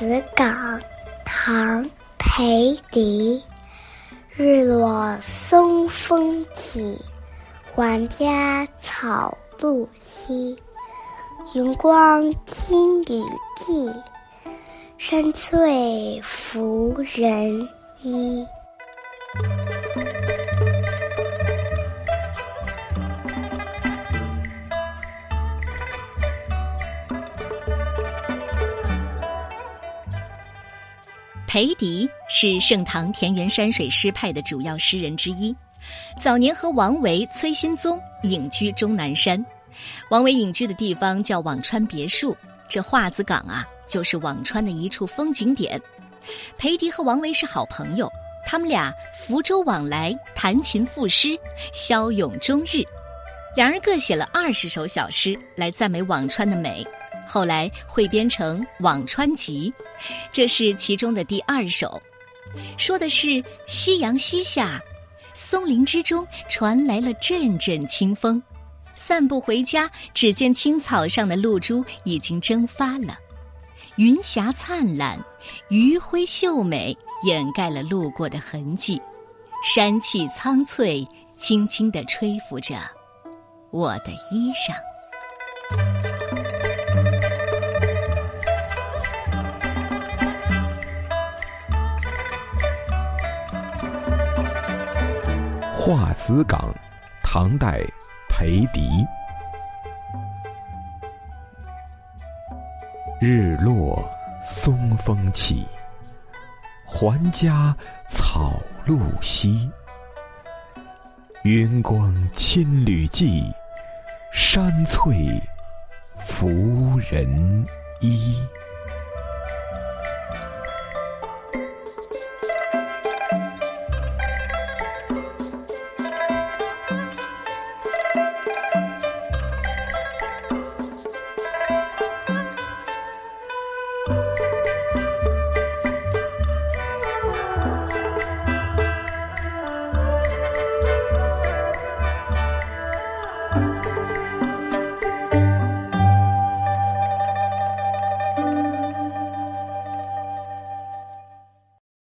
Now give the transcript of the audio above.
子岗，唐·裴迪。日落松风起，还家草露稀。云光青履迹，山翠拂人衣。裴迪是盛唐田园山水诗派的主要诗人之一，早年和王维、崔新宗隐居终南山。王维隐居的地方叫辋川别墅，这画子岗啊，就是辋川的一处风景点。裴迪和王维是好朋友，他们俩福州往来，弹琴赋诗，骁勇终日。两人各写了二十首小诗来赞美辋川的美。后来汇编成《辋川集》，这是其中的第二首，说的是夕阳西下，松林之中传来了阵阵清风。散步回家，只见青草上的露珠已经蒸发了，云霞灿烂，余晖秀美，掩盖了路过的痕迹。山气苍翠，轻轻地吹拂着我的衣裳。画子岗，唐代，裴迪。日落松风起，还家草露稀。云光千缕际，山翠拂人衣。